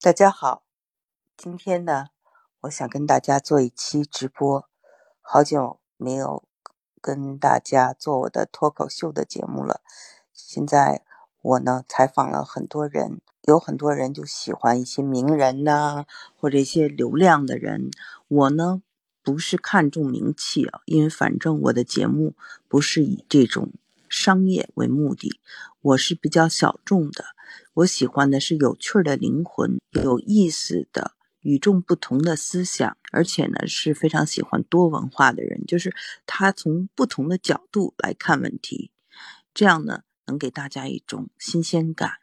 大家好，今天呢，我想跟大家做一期直播，好久没有跟大家做我的脱口秀的节目了。现在我呢采访了很多人，有很多人就喜欢一些名人呐，或者一些流量的人。我呢不是看重名气啊，因为反正我的节目不是以这种商业为目的，我是比较小众的。我喜欢的是有趣的灵魂，有意思的、与众不同的思想，而且呢是非常喜欢多文化的人，就是他从不同的角度来看问题，这样呢能给大家一种新鲜感。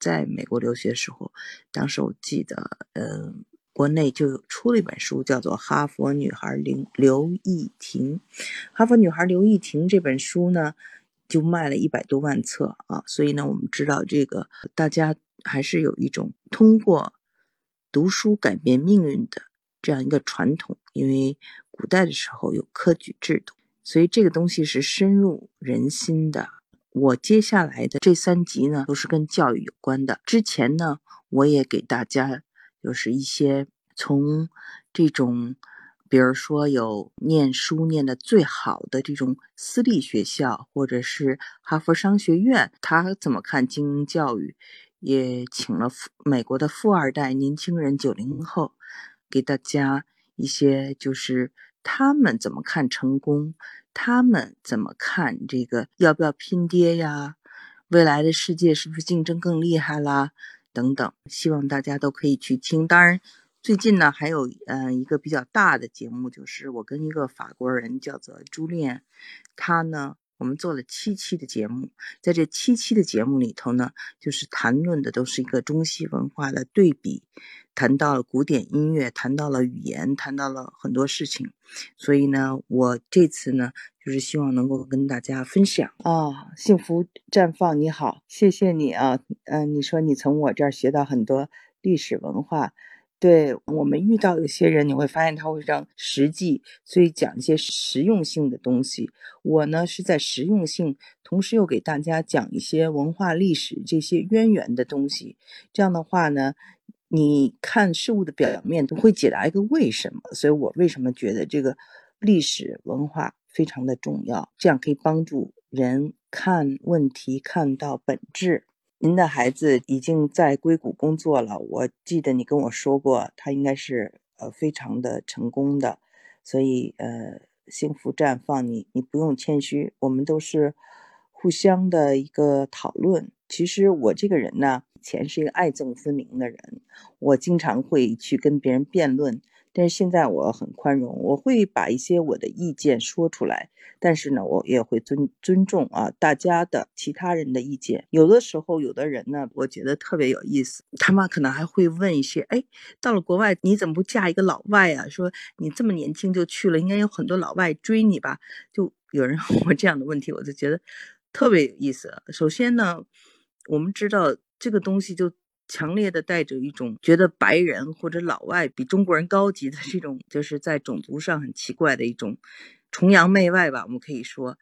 在美国留学时候，当时我记得，呃，国内就有出了一本书，叫做《哈佛女孩刘刘亦婷》。哈佛女孩刘亦婷这本书呢。就卖了一百多万册啊，所以呢，我们知道这个大家还是有一种通过读书改变命运的这样一个传统。因为古代的时候有科举制度，所以这个东西是深入人心的。我接下来的这三集呢，都是跟教育有关的。之前呢，我也给大家就是一些从这种。比如说，有念书念的最好的这种私立学校，或者是哈佛商学院，他怎么看精英教育？也请了富美国的富二代年轻人九零后，给大家一些就是他们怎么看成功，他们怎么看这个要不要拼爹呀？未来的世界是不是竞争更厉害啦？等等，希望大家都可以去听。当然。最近呢，还有嗯一个比较大的节目，就是我跟一个法国人叫做朱丽他呢，我们做了七期的节目，在这七期的节目里头呢，就是谈论的都是一个中西文化的对比，谈到了古典音乐，谈到了语言，谈到了很多事情，所以呢，我这次呢，就是希望能够跟大家分享啊，幸福绽放，你好，谢谢你啊，嗯，你说你从我这儿学到很多历史文化。对我们遇到有些人，你会发现他会非常实际，所以讲一些实用性的东西。我呢是在实用性，同时又给大家讲一些文化历史这些渊源的东西。这样的话呢，你看事物的表面都会解答一个为什么。所以我为什么觉得这个历史文化非常的重要？这样可以帮助人看问题看到本质。您的孩子已经在硅谷工作了，我记得你跟我说过，他应该是呃非常的成功的，所以呃幸福绽放，你你不用谦虚，我们都是互相的一个讨论。其实我这个人呢，以前是一个爱憎分明的人，我经常会去跟别人辩论。但是现在我很宽容，我会把一些我的意见说出来，但是呢，我也会尊尊重啊大家的其他人的意见。有的时候，有的人呢，我觉得特别有意思，他们可能还会问一些：哎，到了国外你怎么不嫁一个老外啊？说你这么年轻就去了，应该有很多老外追你吧？就有人问我这样的问题，我就觉得特别有意思。首先呢，我们知道这个东西就。强烈的带着一种觉得白人或者老外比中国人高级的这种，就是在种族上很奇怪的一种崇洋媚外吧，我们可以说。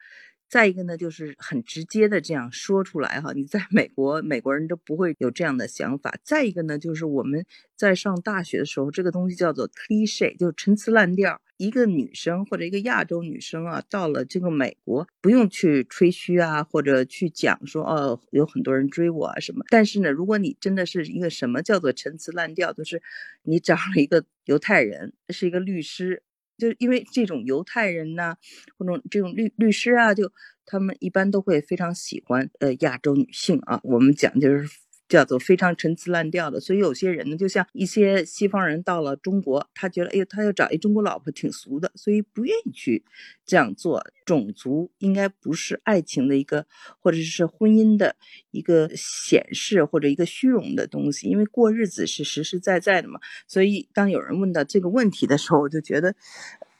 再一个呢，就是很直接的这样说出来哈，你在美国，美国人都不会有这样的想法。再一个呢，就是我们在上大学的时候，这个东西叫做 cliche，就是陈词滥调。一个女生或者一个亚洲女生啊，到了这个美国，不用去吹嘘啊，或者去讲说哦，有很多人追我啊什么。但是呢，如果你真的是一个什么叫做陈词滥调，就是你找了一个犹太人，是一个律师。就因为这种犹太人呐，或者这种律律师啊，就他们一般都会非常喜欢呃亚洲女性啊。我们讲就是。叫做非常陈词滥调的，所以有些人呢，就像一些西方人到了中国，他觉得，哎呦，他要找一中国老婆挺俗的，所以不愿意去这样做。种族应该不是爱情的一个，或者是婚姻的一个显示或者一个虚荣的东西，因为过日子是实实在在的嘛。所以当有人问到这个问题的时候，我就觉得，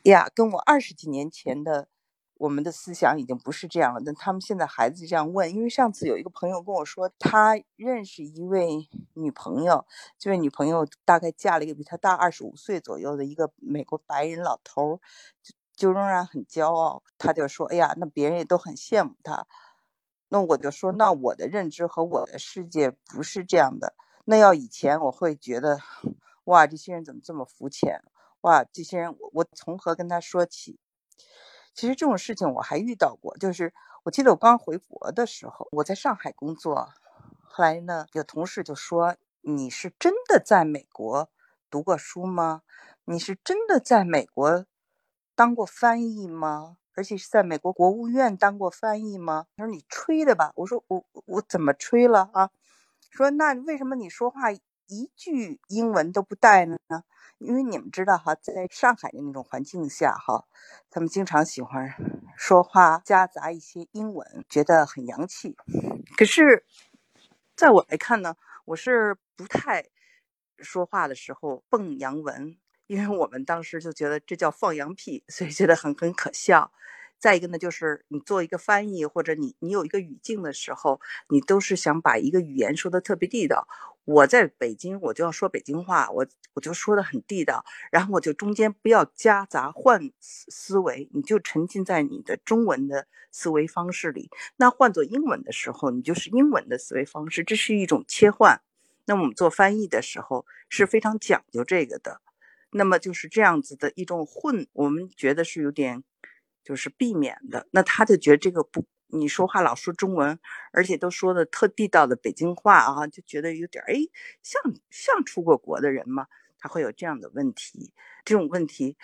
呀，跟我二十几年前的。我们的思想已经不是这样了，但他们现在孩子这样问，因为上次有一个朋友跟我说，他认识一位女朋友，这位女朋友大概嫁了一个比他大二十五岁左右的一个美国白人老头，就就仍然很骄傲。他就说：“哎呀，那别人也都很羡慕他。”那我就说：“那我的认知和我的世界不是这样的。”那要以前我会觉得，哇，这些人怎么这么肤浅？哇，这些人我从何跟他说起？其实这种事情我还遇到过，就是我记得我刚回国的时候，我在上海工作，后来呢，有同事就说：“你是真的在美国读过书吗？你是真的在美国当过翻译吗？而且是在美国国务院当过翻译吗？”他说：“你吹的吧？”我说：“我我怎么吹了啊？”说：“那为什么你说话一句英文都不带呢？”因为你们知道哈，在上海的那种环境下哈，他们经常喜欢说话夹杂一些英文，觉得很洋气。可是，在我来看呢，我是不太说话的时候蹦洋文，因为我们当时就觉得这叫放羊屁，所以觉得很很可笑。再一个呢，就是你做一个翻译，或者你你有一个语境的时候，你都是想把一个语言说的特别地道。我在北京，我就要说北京话，我我就说的很地道，然后我就中间不要夹杂换思维，你就沉浸在你的中文的思维方式里。那换做英文的时候，你就是英文的思维方式，这是一种切换。那我们做翻译的时候是非常讲究这个的。那么就是这样子的一种混，我们觉得是有点。就是避免的，那他就觉得这个不，你说话老说中文，而且都说的特地道的北京话啊，就觉得有点哎，像像出过国的人吗？他会有这样的问题，这种问题，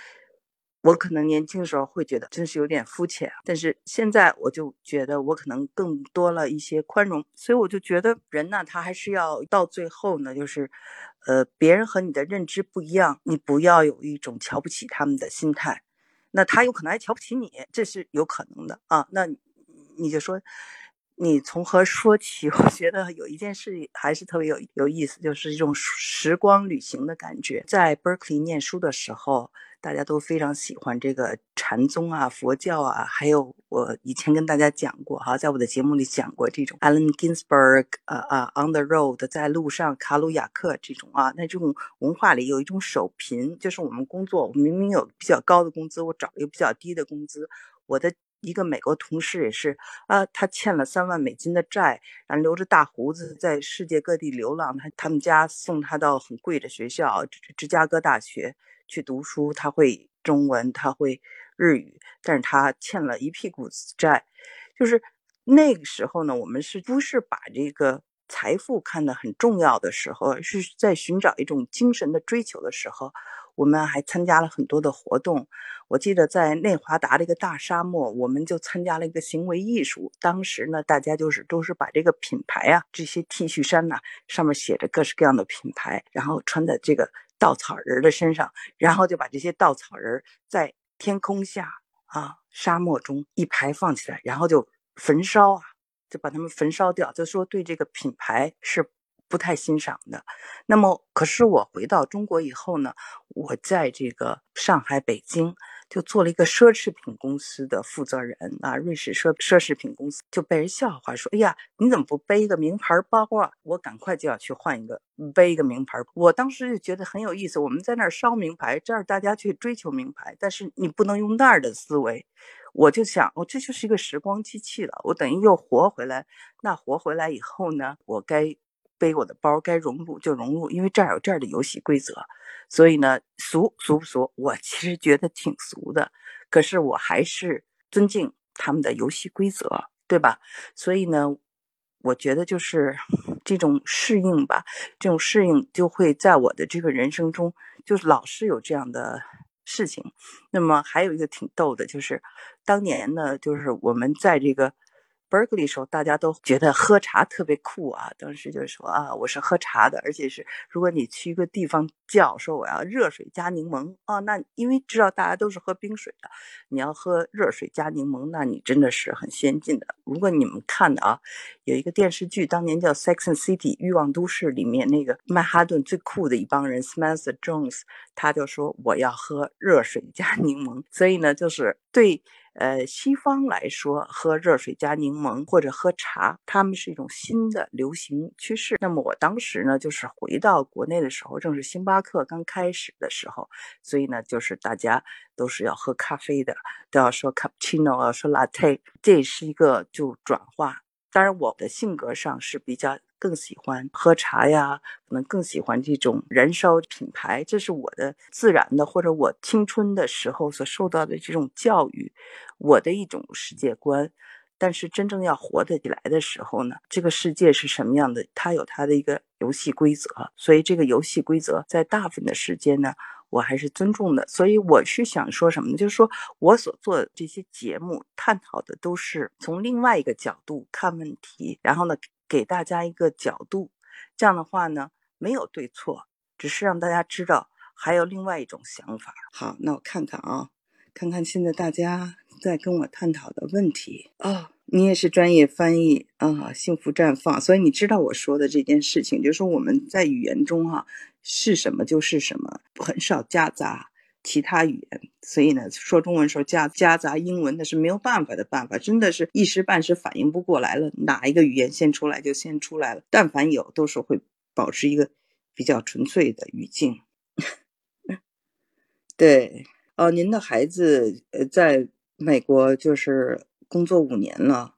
我可能年轻时候会觉得真是有点肤浅，但是现在我就觉得我可能更多了一些宽容，所以我就觉得人呢，他还是要到最后呢，就是，呃，别人和你的认知不一样，你不要有一种瞧不起他们的心态。那他有可能还瞧不起你，这是有可能的啊。那你就说，你从何说起？我觉得有一件事还是特别有有意思，就是一种时光旅行的感觉。在 Berkeley 念书的时候。大家都非常喜欢这个禅宗啊、佛教啊，还有我以前跟大家讲过哈，在我的节目里讲过这种 Allen Ginsberg 啊啊，On the Road 在路上，卡鲁亚克这种啊，那这种文化里有一种守贫，就是我们工作，我明明有比较高的工资，我找一个比较低的工资。我的一个美国同事也是啊，他欠了三万美金的债，然后留着大胡子在世界各地流浪，他他们家送他到很贵的学校，芝加哥大学。去读书，他会中文，他会日语，但是他欠了一屁股债。就是那个时候呢，我们是不是把这个财富看得很重要的时候，是在寻找一种精神的追求的时候，我们还参加了很多的活动。我记得在内华达的一个大沙漠，我们就参加了一个行为艺术。当时呢，大家就是都是把这个品牌啊，这些 T 恤衫呐，上面写着各式各样的品牌，然后穿在这个。稻草人的身上，然后就把这些稻草人在天空下啊，沙漠中一排放起来，然后就焚烧啊，就把他们焚烧掉。就说对这个品牌是不太欣赏的。那么，可是我回到中国以后呢，我在这个上海、北京。就做了一个奢侈品公司的负责人啊，瑞士奢奢侈品公司就被人笑话说：“哎呀，你怎么不背一个名牌包啊？”我赶快就要去换一个，背一个名牌。我当时就觉得很有意思。我们在那儿烧名牌，这儿大家去追求名牌，但是你不能用那儿的思维。我就想，哦，这就是一个时光机器了。我等于又活回来。那活回来以后呢，我该。背我的包该融入就融入，因为这儿有这儿的游戏规则，所以呢，俗俗不俗？我其实觉得挺俗的，可是我还是尊敬他们的游戏规则，对吧？所以呢，我觉得就是这种适应吧，这种适应就会在我的这个人生中，就是老是有这样的事情。那么还有一个挺逗的，就是当年呢，就是我们在这个。Berkeley 时候，大家都觉得喝茶特别酷啊。当时就说啊，我是喝茶的，而且是如果你去一个地方叫说我要热水加柠檬啊，那因为知道大家都是喝冰水的，你要喝热水加柠檬，那你真的是很先进的。如果你们看的啊，有一个电视剧，当年叫《Sex and City》欲望都市里面那个曼哈顿最酷的一帮人 Spencer Jones，他就说我要喝热水加 柠檬，所以呢，就是对。呃，西方来说，喝热水加柠檬或者喝茶，他们是一种新的流行趋势。那么我当时呢，就是回到国内的时候，正是星巴克刚开始的时候，所以呢，就是大家都是要喝咖啡的，都要说 cappuccino 啊，说 latte，这是一个就转化。当然，我的性格上是比较更喜欢喝茶呀，可能更喜欢这种燃烧品牌，这是我的自然的，或者我青春的时候所受到的这种教育，我的一种世界观。但是真正要活得起来的时候呢，这个世界是什么样的？它有它的一个游戏规则，所以这个游戏规则在大部分的时间呢，我还是尊重的。所以我是想说什么呢？就是说我所做的这些节目，探讨的都是从另外一个角度看问题，然后呢，给大家一个角度。这样的话呢，没有对错，只是让大家知道还有另外一种想法。好，那我看看啊，看看现在大家。在跟我探讨的问题哦，你也是专业翻译啊，幸福绽放，所以你知道我说的这件事情，就是说我们在语言中哈是什么就是什么，很少夹杂其他语言，所以呢，说中文时候夹夹杂英文那是没有办法的办法，真的是一时半时反应不过来了，哪一个语言先出来就先出来了，但凡有都是会保持一个比较纯粹的语境。对哦，您的孩子呃在。美国就是工作五年了，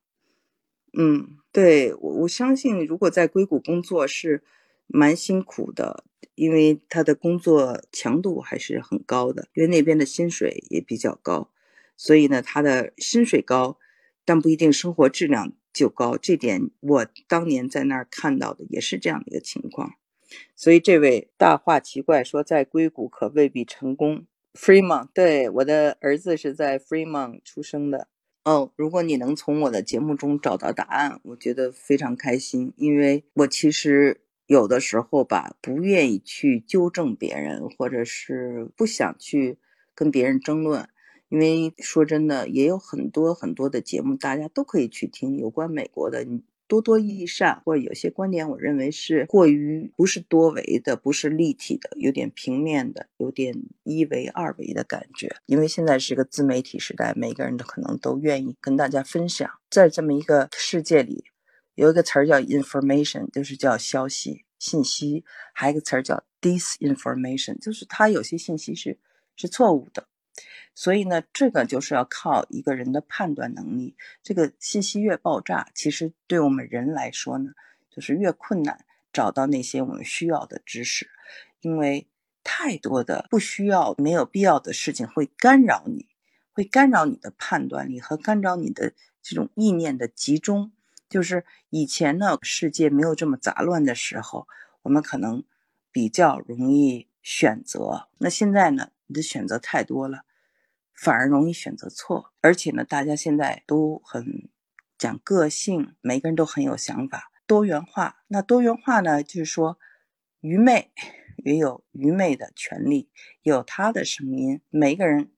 嗯，对我我相信，如果在硅谷工作是蛮辛苦的，因为他的工作强度还是很高的，因为那边的薪水也比较高，所以呢，他的薪水高，但不一定生活质量就高。这点我当年在那儿看到的也是这样的一个情况。所以这位大话奇怪说，在硅谷可未必成功。Fremont，对，我的儿子是在 Fremont 出生的。哦，如果你能从我的节目中找到答案，我觉得非常开心，因为我其实有的时候吧，不愿意去纠正别人，或者是不想去跟别人争论，因为说真的，也有很多很多的节目，大家都可以去听有关美国的。多多益善，或者有些观点，我认为是过于不是多维的，不是立体的，有点平面的，有点一维、二维的感觉。因为现在是个自媒体时代，每个人都可能都愿意跟大家分享。在这么一个世界里，有一个词儿叫 information，就是叫消息、信息；还有一个词儿叫 disinformation，就是它有些信息是是错误的。所以呢，这个就是要靠一个人的判断能力。这个信息越爆炸，其实对我们人来说呢，就是越困难找到那些我们需要的知识，因为太多的不需要、没有必要的事情会干扰你，会干扰你的判断力和干扰你的这种意念的集中。就是以前呢，世界没有这么杂乱的时候，我们可能比较容易选择。那现在呢，你的选择太多了。反而容易选择错，而且呢，大家现在都很讲个性，每个人都很有想法，多元化。那多元化呢，就是说，愚昧也有愚昧的权利，有他的声音，每个人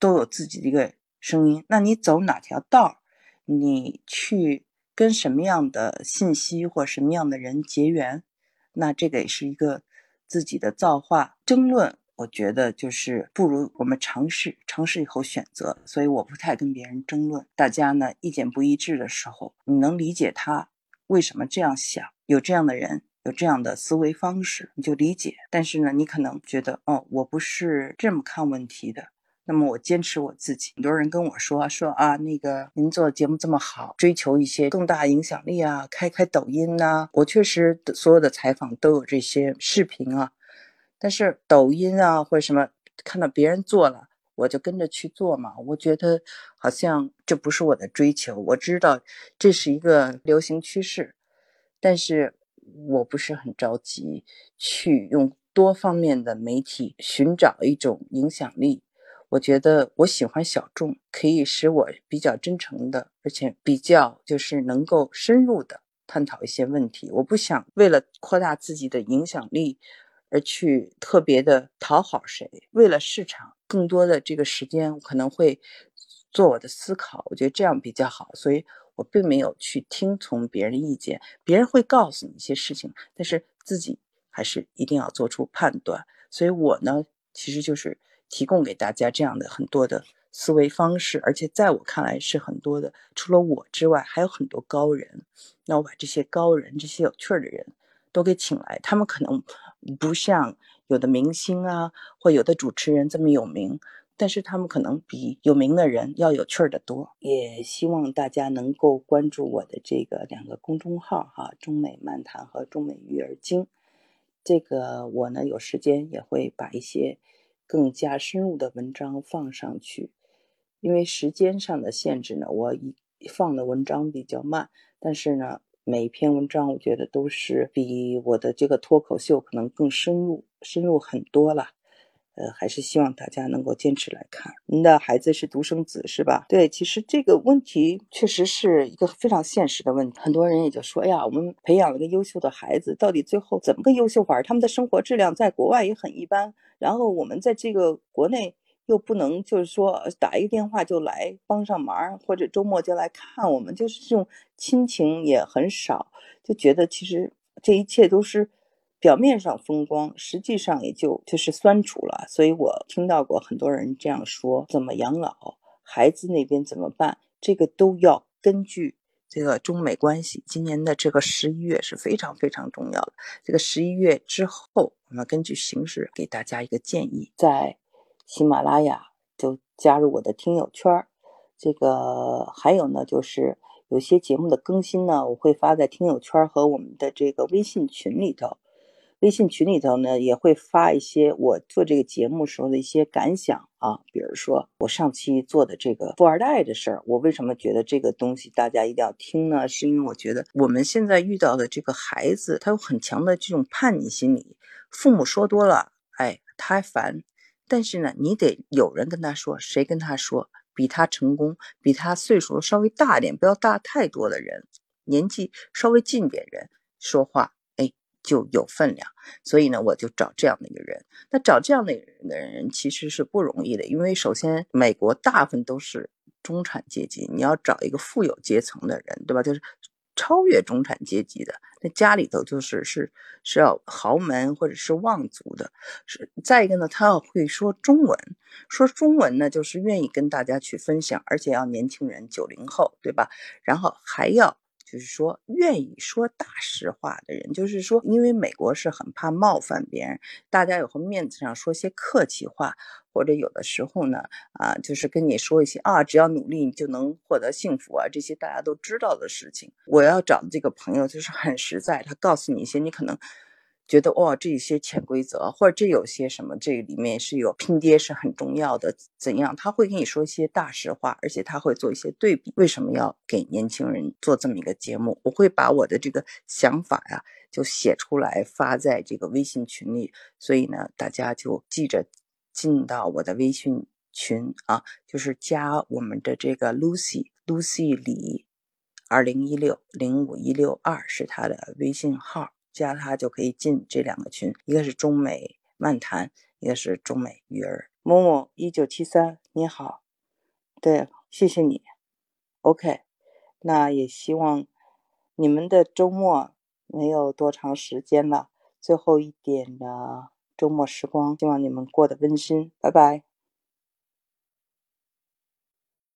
都有自己的一个声音。那你走哪条道，你去跟什么样的信息或什么样的人结缘，那这个也是一个自己的造化。争论。我觉得就是不如我们尝试，尝试以后选择。所以我不太跟别人争论。大家呢意见不一致的时候，你能理解他为什么这样想，有这样的人，有这样的思维方式，你就理解。但是呢，你可能觉得，哦，我不是这么看问题的。那么我坚持我自己。很多人跟我说说啊，那个您做节目这么好，追求一些更大影响力啊，开开抖音呐。我确实所有的采访都有这些视频啊。但是抖音啊或者什么，看到别人做了，我就跟着去做嘛。我觉得好像这不是我的追求。我知道这是一个流行趋势，但是我不是很着急去用多方面的媒体寻找一种影响力。我觉得我喜欢小众，可以使我比较真诚的，而且比较就是能够深入的探讨一些问题。我不想为了扩大自己的影响力。而去特别的讨好谁？为了市场，更多的这个时间我可能会做我的思考。我觉得这样比较好，所以我并没有去听从别人的意见。别人会告诉你一些事情，但是自己还是一定要做出判断。所以我呢，其实就是提供给大家这样的很多的思维方式，而且在我看来是很多的。除了我之外，还有很多高人。那我把这些高人、这些有趣儿的人都给请来，他们可能。不像有的明星啊，或有的主持人这么有名，但是他们可能比有名的人要有趣儿的多。也希望大家能够关注我的这个两个公众号哈，中美漫谈和中美育儿经。这个我呢有时间也会把一些更加深入的文章放上去，因为时间上的限制呢，我一放的文章比较慢，但是呢。每一篇文章，我觉得都是比我的这个脱口秀可能更深入，深入很多了。呃，还是希望大家能够坚持来看。您的孩子是独生子是吧？对，其实这个问题确实是一个非常现实的问题。很多人也就说：“哎呀，我们培养了个优秀的孩子，到底最后怎么个优秀法？他们的生活质量在国外也很一般，然后我们在这个国内。”又不能就是说打一个电话就来帮上忙，或者周末就来看我们，就是这种亲情也很少，就觉得其实这一切都是表面上风光，实际上也就就是酸楚了。所以我听到过很多人这样说：怎么养老，孩子那边怎么办？这个都要根据这个中美关系。今年的这个十一月是非常非常重要的。这个十一月之后，我们根据形势给大家一个建议，在。喜马拉雅就加入我的听友圈，这个还有呢，就是有些节目的更新呢，我会发在听友圈和我们的这个微信群里头。微信群里头呢，也会发一些我做这个节目时候的一些感想啊，比如说我上期做的这个富二代的事儿，我为什么觉得这个东西大家一定要听呢？是因为我觉得我们现在遇到的这个孩子，他有很强的这种叛逆心理，父母说多了，哎，他还烦。但是呢，你得有人跟他说，谁跟他说？比他成功、比他岁数稍微大点，不要大太多的人，年纪稍微近点人说话，就有分量。所以呢，我就找这样的一个人。那找这样的人的人其实是不容易的，因为首先美国大部分都是中产阶级，你要找一个富有阶层的人，对吧？就是。超越中产阶级的，那家里头就是是是要豪门或者是望族的，是再一个呢，他要会说中文，说中文呢就是愿意跟大家去分享，而且要年轻人九零后，对吧？然后还要。就是说，愿意说大实话的人，就是说，因为美国是很怕冒犯别人，大家有和面子上说些客气话，或者有的时候呢，啊，就是跟你说一些啊，只要努力你就能获得幸福啊，这些大家都知道的事情。我要找的这个朋友就是很实在，他告诉你一些你可能。觉得哇，这些潜规则，或者这有些什么，这里面是有拼爹是很重要的。怎样？他会跟你说一些大实话，而且他会做一些对比。为什么要给年轻人做这么一个节目？我会把我的这个想法呀，就写出来发在这个微信群里。所以呢，大家就记着进到我的微信群啊，就是加我们的这个 Lucy Lucy 李二零一六零五一六二是他的微信号。加他就可以进这两个群，一个是中美漫谈，一个是中美育儿。某某一九七三，你好，对，谢谢你。OK，那也希望你们的周末没有多长时间了，最后一点的周末时光，希望你们过得温馨。拜拜。